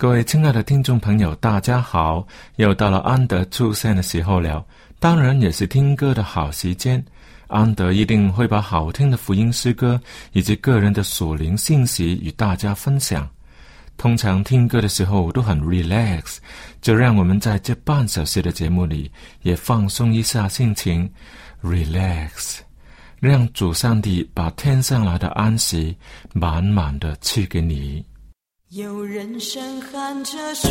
各位亲爱的听众朋友，大家好！又到了安德出现的时候了，当然也是听歌的好时间。安德一定会把好听的福音诗歌以及个人的属灵信息与大家分享。通常听歌的时候都很 relax，就让我们在这半小时的节目里也放松一下心情，relax，让主上帝把天上来的安息满满的赐给你。有人声喊着说，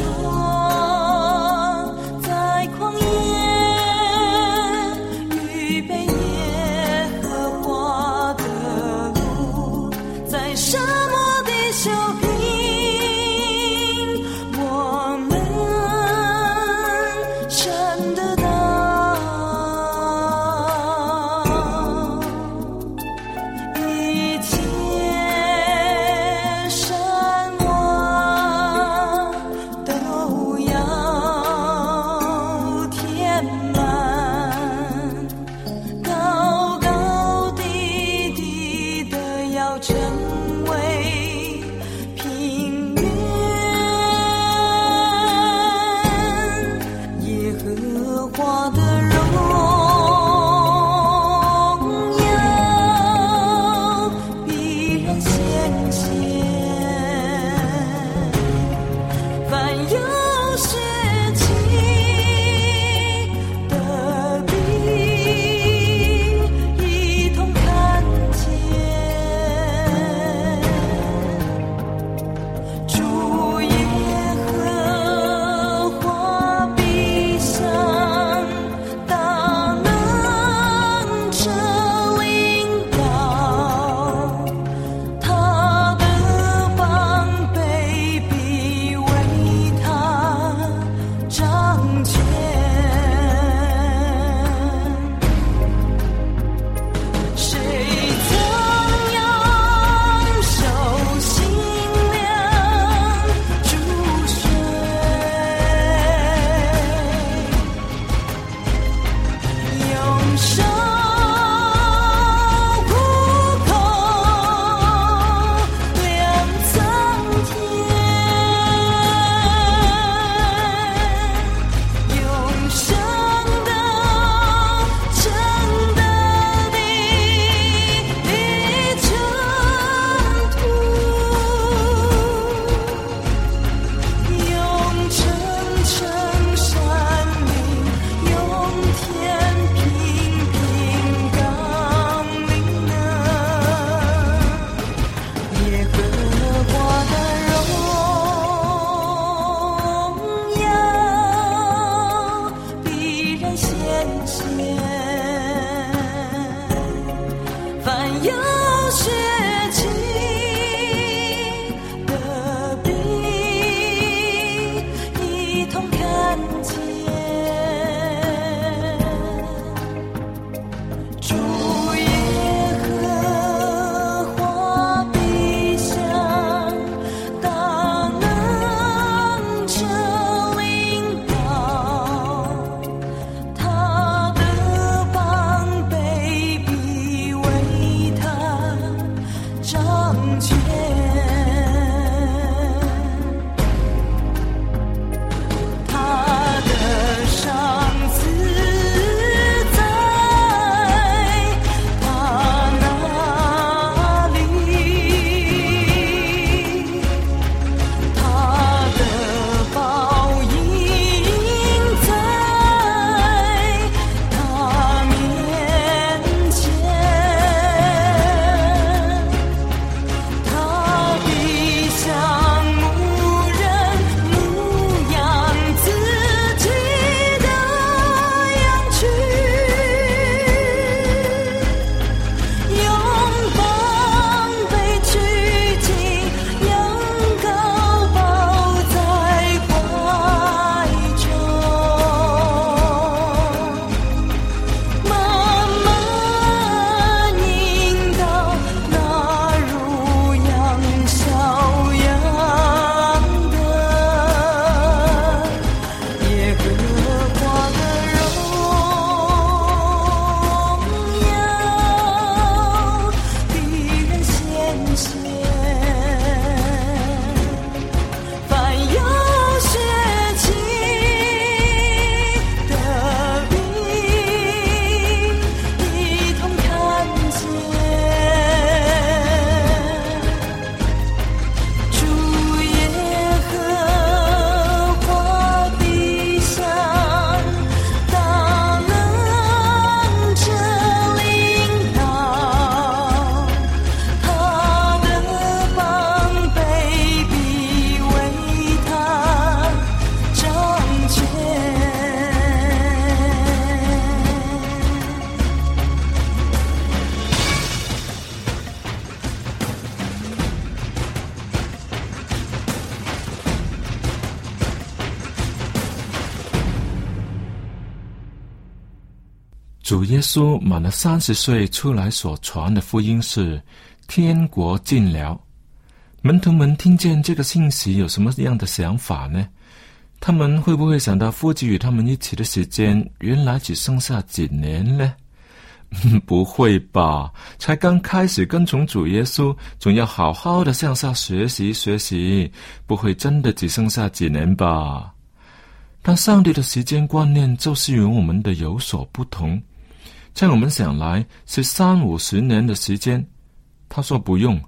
耶稣满了三十岁出来所传的福音是天国近了。门徒们听见这个信息，有什么样的想法呢？他们会不会想到夫子与他们一起的时间，原来只剩下几年呢？不会吧！才刚开始跟从主耶稣，总要好好的向下学习学习，不会真的只剩下几年吧？但上帝的时间观念就是与我们的有所不同，在我们想来是三五十年的时间，他说不用。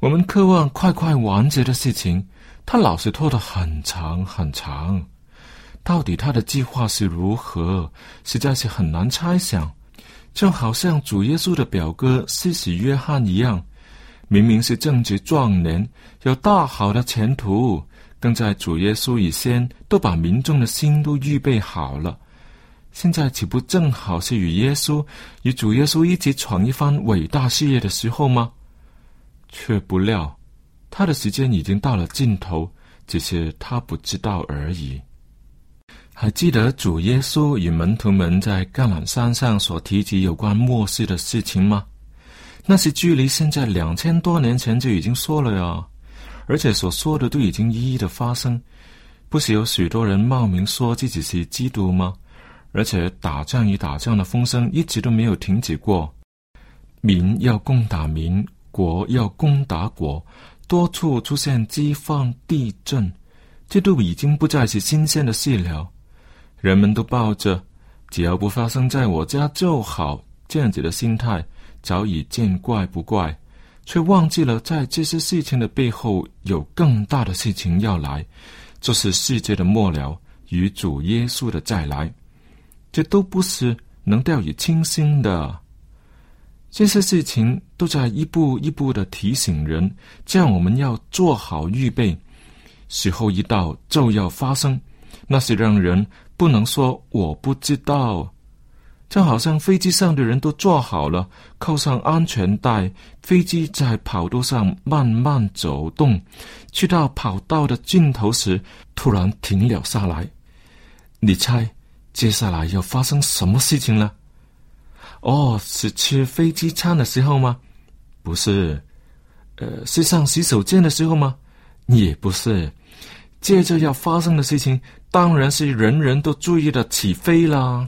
我们渴望快快完结的事情，他老是拖得很长很长。到底他的计划是如何，实在是很难猜想。就好像主耶稣的表哥施洗约翰一样，明明是正值壮年，有大好的前途，更在主耶稣以先都把民众的心都预备好了。现在岂不正好是与耶稣、与主耶稣一起闯一番伟大事业的时候吗？却不料，他的时间已经到了尽头，只是他不知道而已。还记得主耶稣与门徒们在橄榄山上所提及有关末世的事情吗？那是距离现在两千多年前就已经说了呀，而且所说的都已经一一的发生。不是有许多人冒名说自己是基督吗？而且打仗与打仗的风声一直都没有停止过，民要攻打民。国要攻打国，多处出现饥荒、地震，这都已经不再是新鲜的事了。人们都抱着“只要不发生在我家就好”这样子的心态，早已见怪不怪，却忘记了在这些事情的背后有更大的事情要来，就是世界的末了与主耶稣的再来。这都不是能掉以轻心的。这些事情都在一步一步的提醒人，这样我们要做好预备，时候一到就要发生。那是让人不能说我不知道，就好像飞机上的人都坐好了，扣上安全带，飞机在跑道上慢慢走动，去到跑道的尽头时，突然停了下来。你猜接下来要发生什么事情了？哦，是吃飞机餐的时候吗？不是，呃，是上洗手间的时候吗？也不是。接着要发生的事情，当然是人人都注意的起飞啦。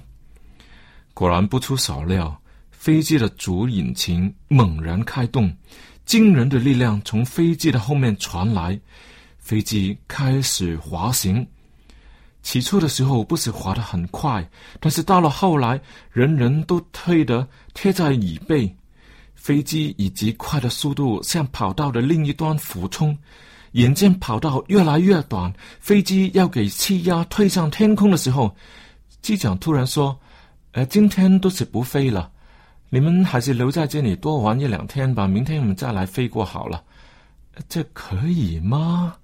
果然不出所料，飞机的主引擎猛然开动，惊人的力量从飞机的后面传来，飞机开始滑行。起初的时候不是滑得很快，但是到了后来，人人都推得贴在椅背，飞机以极快的速度向跑道的另一端俯冲。眼见跑道越来越短，飞机要给气压推上天空的时候，机长突然说：“呃，今天都是不飞了，你们还是留在这里多玩一两天吧，明天我们再来飞过好了。”这可以吗？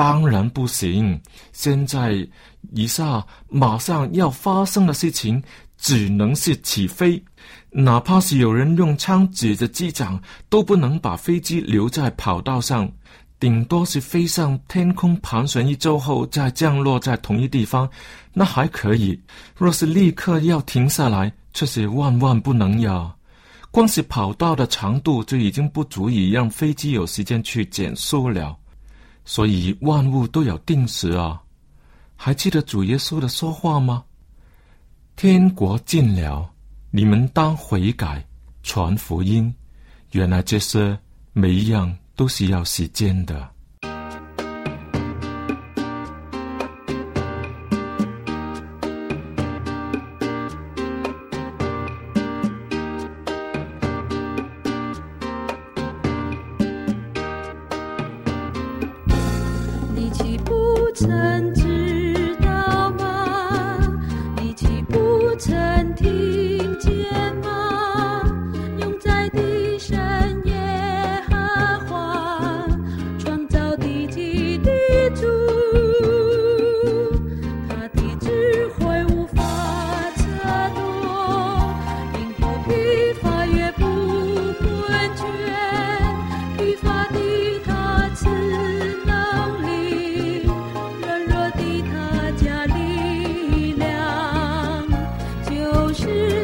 当然不行！现在以下马上要发生的事情，只能是起飞。哪怕是有人用枪指着机长，都不能把飞机留在跑道上。顶多是飞上天空盘旋一周后再降落在同一地方，那还可以。若是立刻要停下来，却是万万不能呀！光是跑道的长度就已经不足以让飞机有时间去减速了。所以万物都有定时啊！还记得主耶稣的说话吗？天国近了，你们当悔改，传福音。原来这些每一样都是要时间的。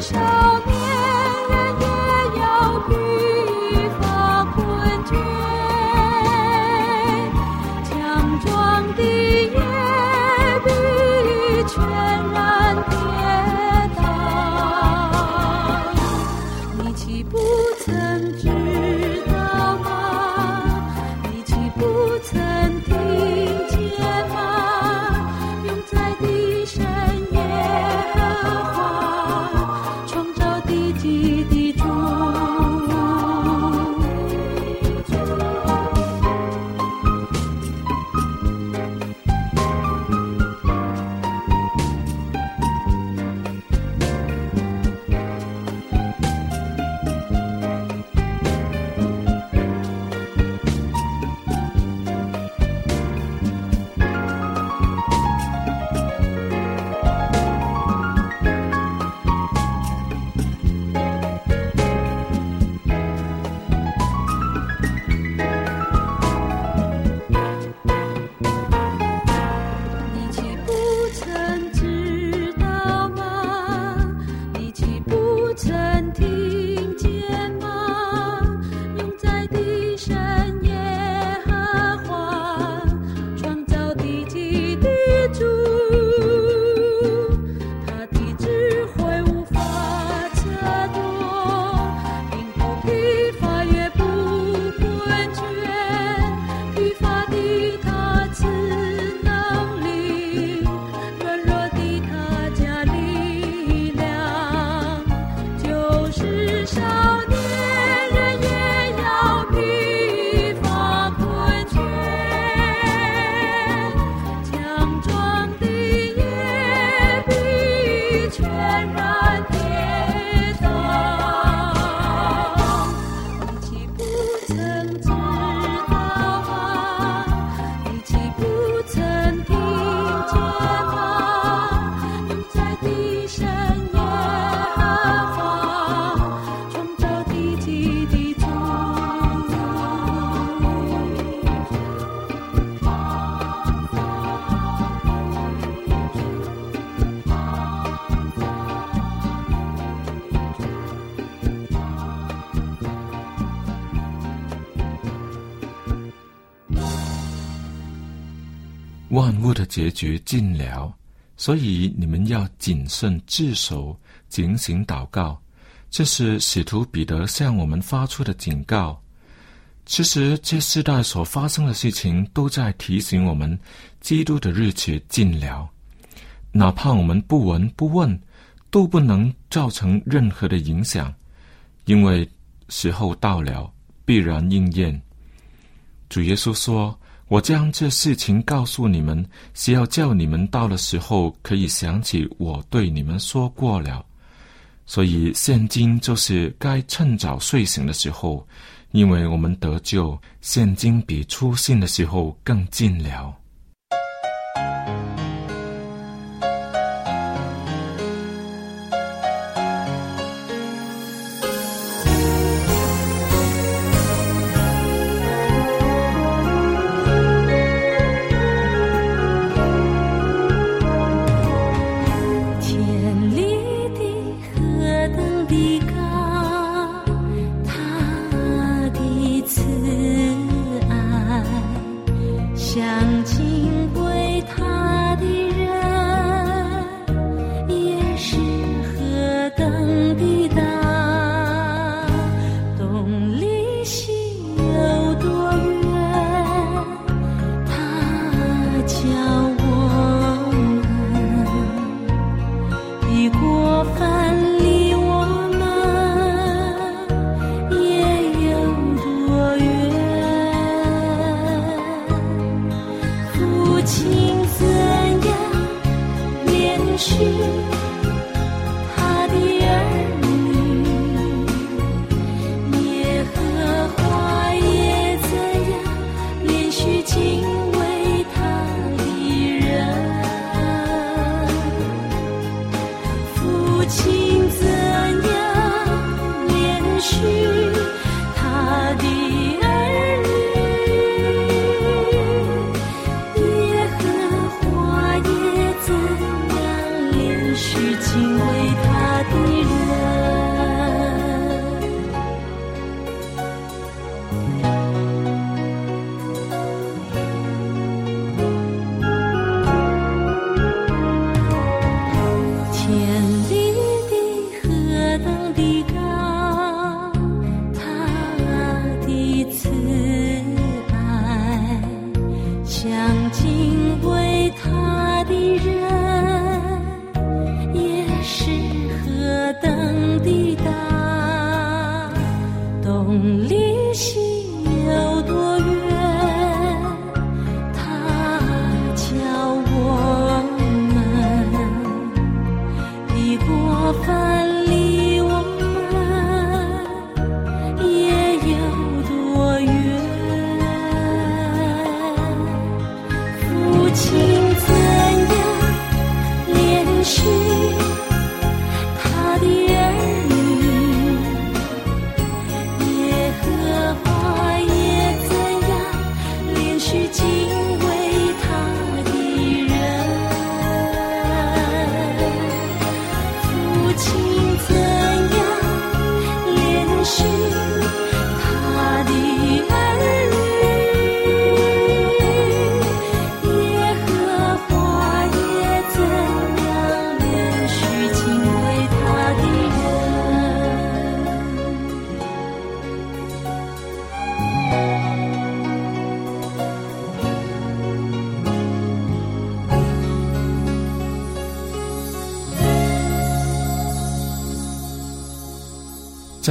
少年万物的结局尽了，所以你们要谨慎自守，警醒祷告。这是使徒彼得向我们发出的警告。其实，这世代所发生的事情都在提醒我们，基督的日子近了。哪怕我们不闻不问，都不能造成任何的影响，因为时候到了，必然应验。主耶稣说。我将这事情告诉你们，是要叫你们到的时候可以想起我对你们说过了。所以现今就是该趁早睡醒的时候，因为我们得救，现今比出信的时候更近了。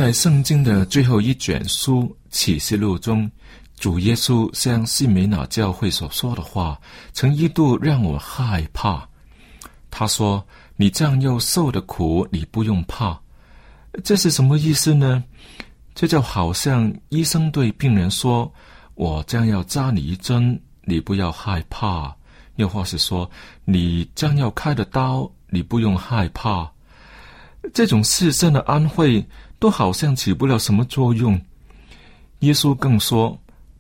在圣经的最后一卷书《启示录》中，主耶稣向西美纳教会所说的话，曾一度让我害怕。他说：“你将要受的苦，你不用怕。”这是什么意思呢？这就好像医生对病人说：“我将要扎你一针，你不要害怕。”又或是说：“你将要开的刀，你不用害怕。”这种世上的安慰都好像起不了什么作用。耶稣更说，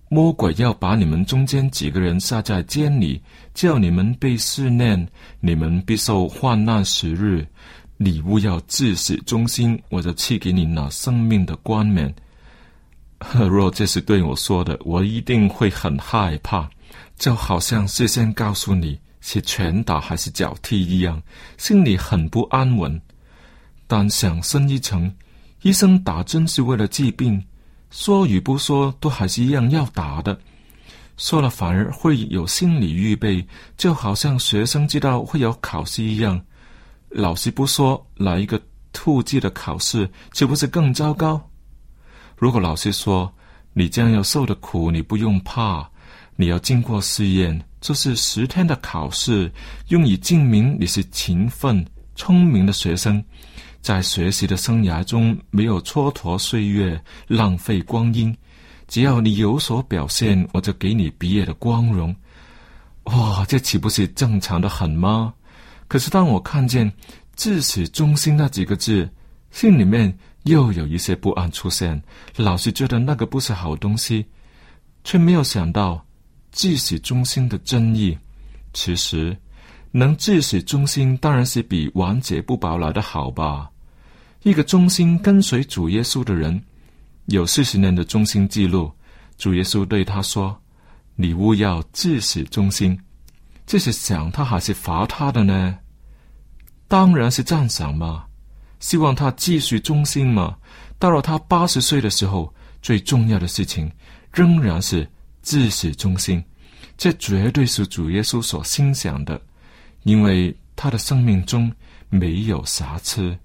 魔鬼要把你们中间几个人下在监里，叫你们被试炼，你们必受患难时日。礼物要至死忠心，我就赐给你那生命的冠冕。若这是对我说的，我一定会很害怕，就好像事先告诉你是拳打还是脚踢一样，心里很不安稳。但想深一层，医生打针是为了治病，说与不说都还是一样要打的。说了反而会有心理预备，就好像学生知道会有考试一样。老师不说，来一个突击的考试，岂不是更糟糕？如果老师说你将要受的苦，你不用怕，你要经过试验，这是十天的考试，用以证明你是勤奋、聪明的学生。在学习的生涯中没有蹉跎岁月、浪费光阴，只要你有所表现，我就给你毕业的光荣。哇，这岂不是正常的很吗？可是当我看见“至始忠心”那几个字，心里面又有一些不安出现，老是觉得那个不是好东西，却没有想到“至始忠心”的真意。其实，能至始忠心，当然是比晚节不保来的好吧。一个忠心跟随主耶稣的人，有四十年的忠心记录。主耶稣对他说：“你务要至死忠心。”这是想他还是罚他的呢？当然是赞赏嘛，希望他继续忠心嘛。到了他八十岁的时候，最重要的事情仍然是至死忠心。这绝对是主耶稣所心想的，因为他的生命中没有瑕疵。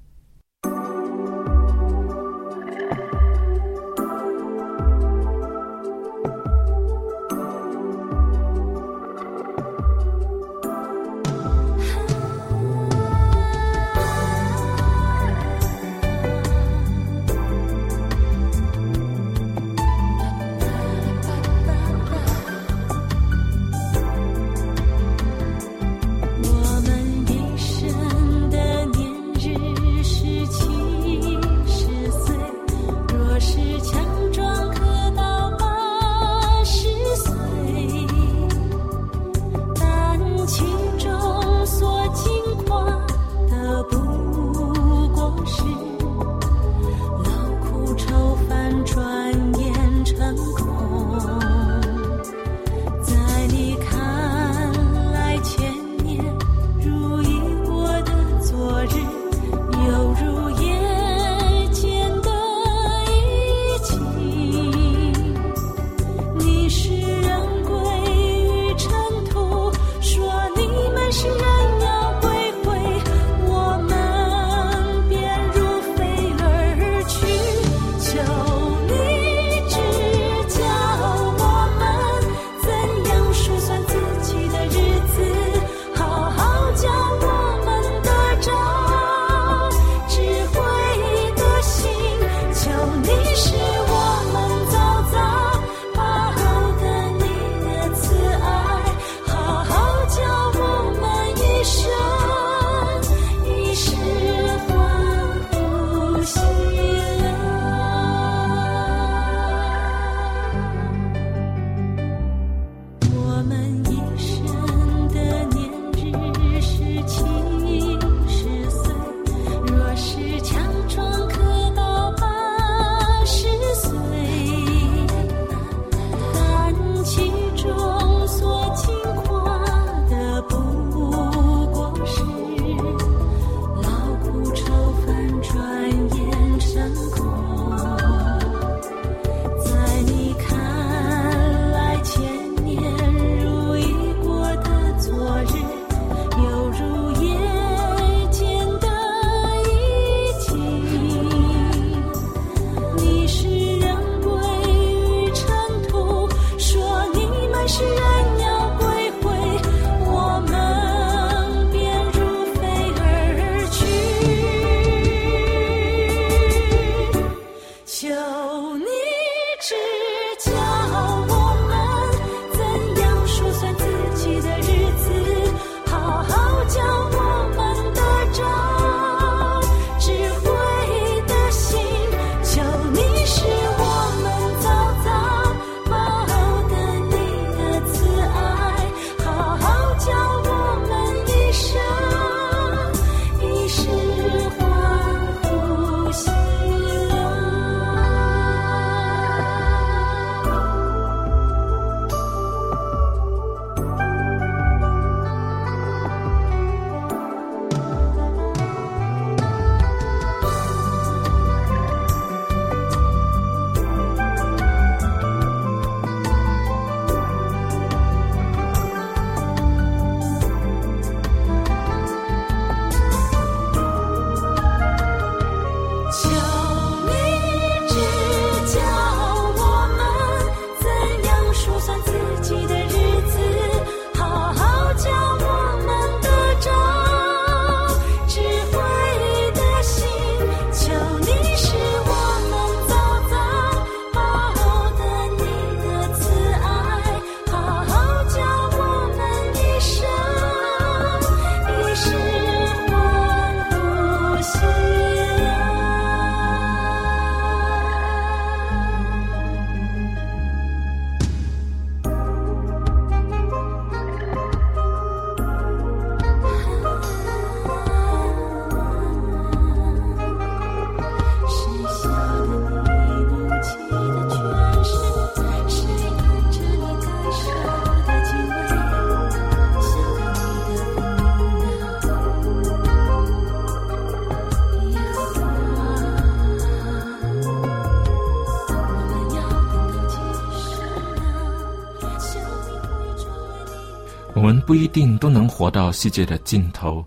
活到世界的尽头，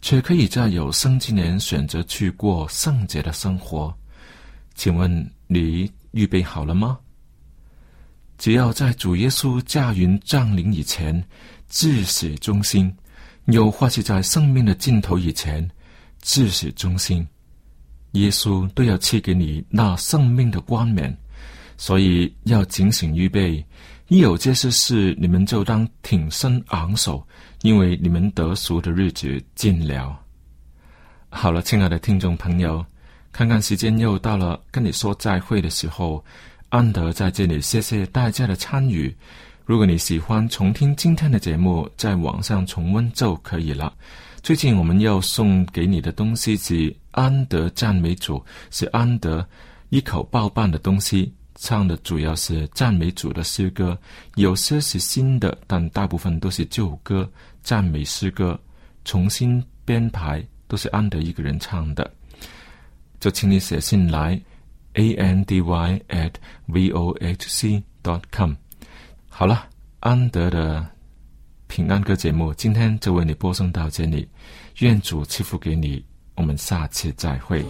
却可以在有生之年选择去过圣洁的生活。请问你预备好了吗？只要在主耶稣驾云降临以前，至始忠心；又或是在生命的尽头以前，至始忠心，耶稣都要赐给你那生命的冠冕。所以要警醒预备，一有这些事，你们就当挺身昂首，因为你们得俗的日子近了。好了，亲爱的听众朋友，看看时间又到了跟你说再会的时候。安德在这里谢谢大家的参与。如果你喜欢重听今天的节目，在网上重温就可以了。最近我们要送给你的东西是安德赞美主，是安德一口包办的东西，唱的主要是赞美主的诗歌，有些是新的，但大部分都是旧歌、赞美诗歌，重新编排，都是安德一个人唱的。就请你写信来，a n d y at v o h c dot com。好了，安德的平安歌节目今天就为你播送到这里，愿主赐福给你，我们下次再会。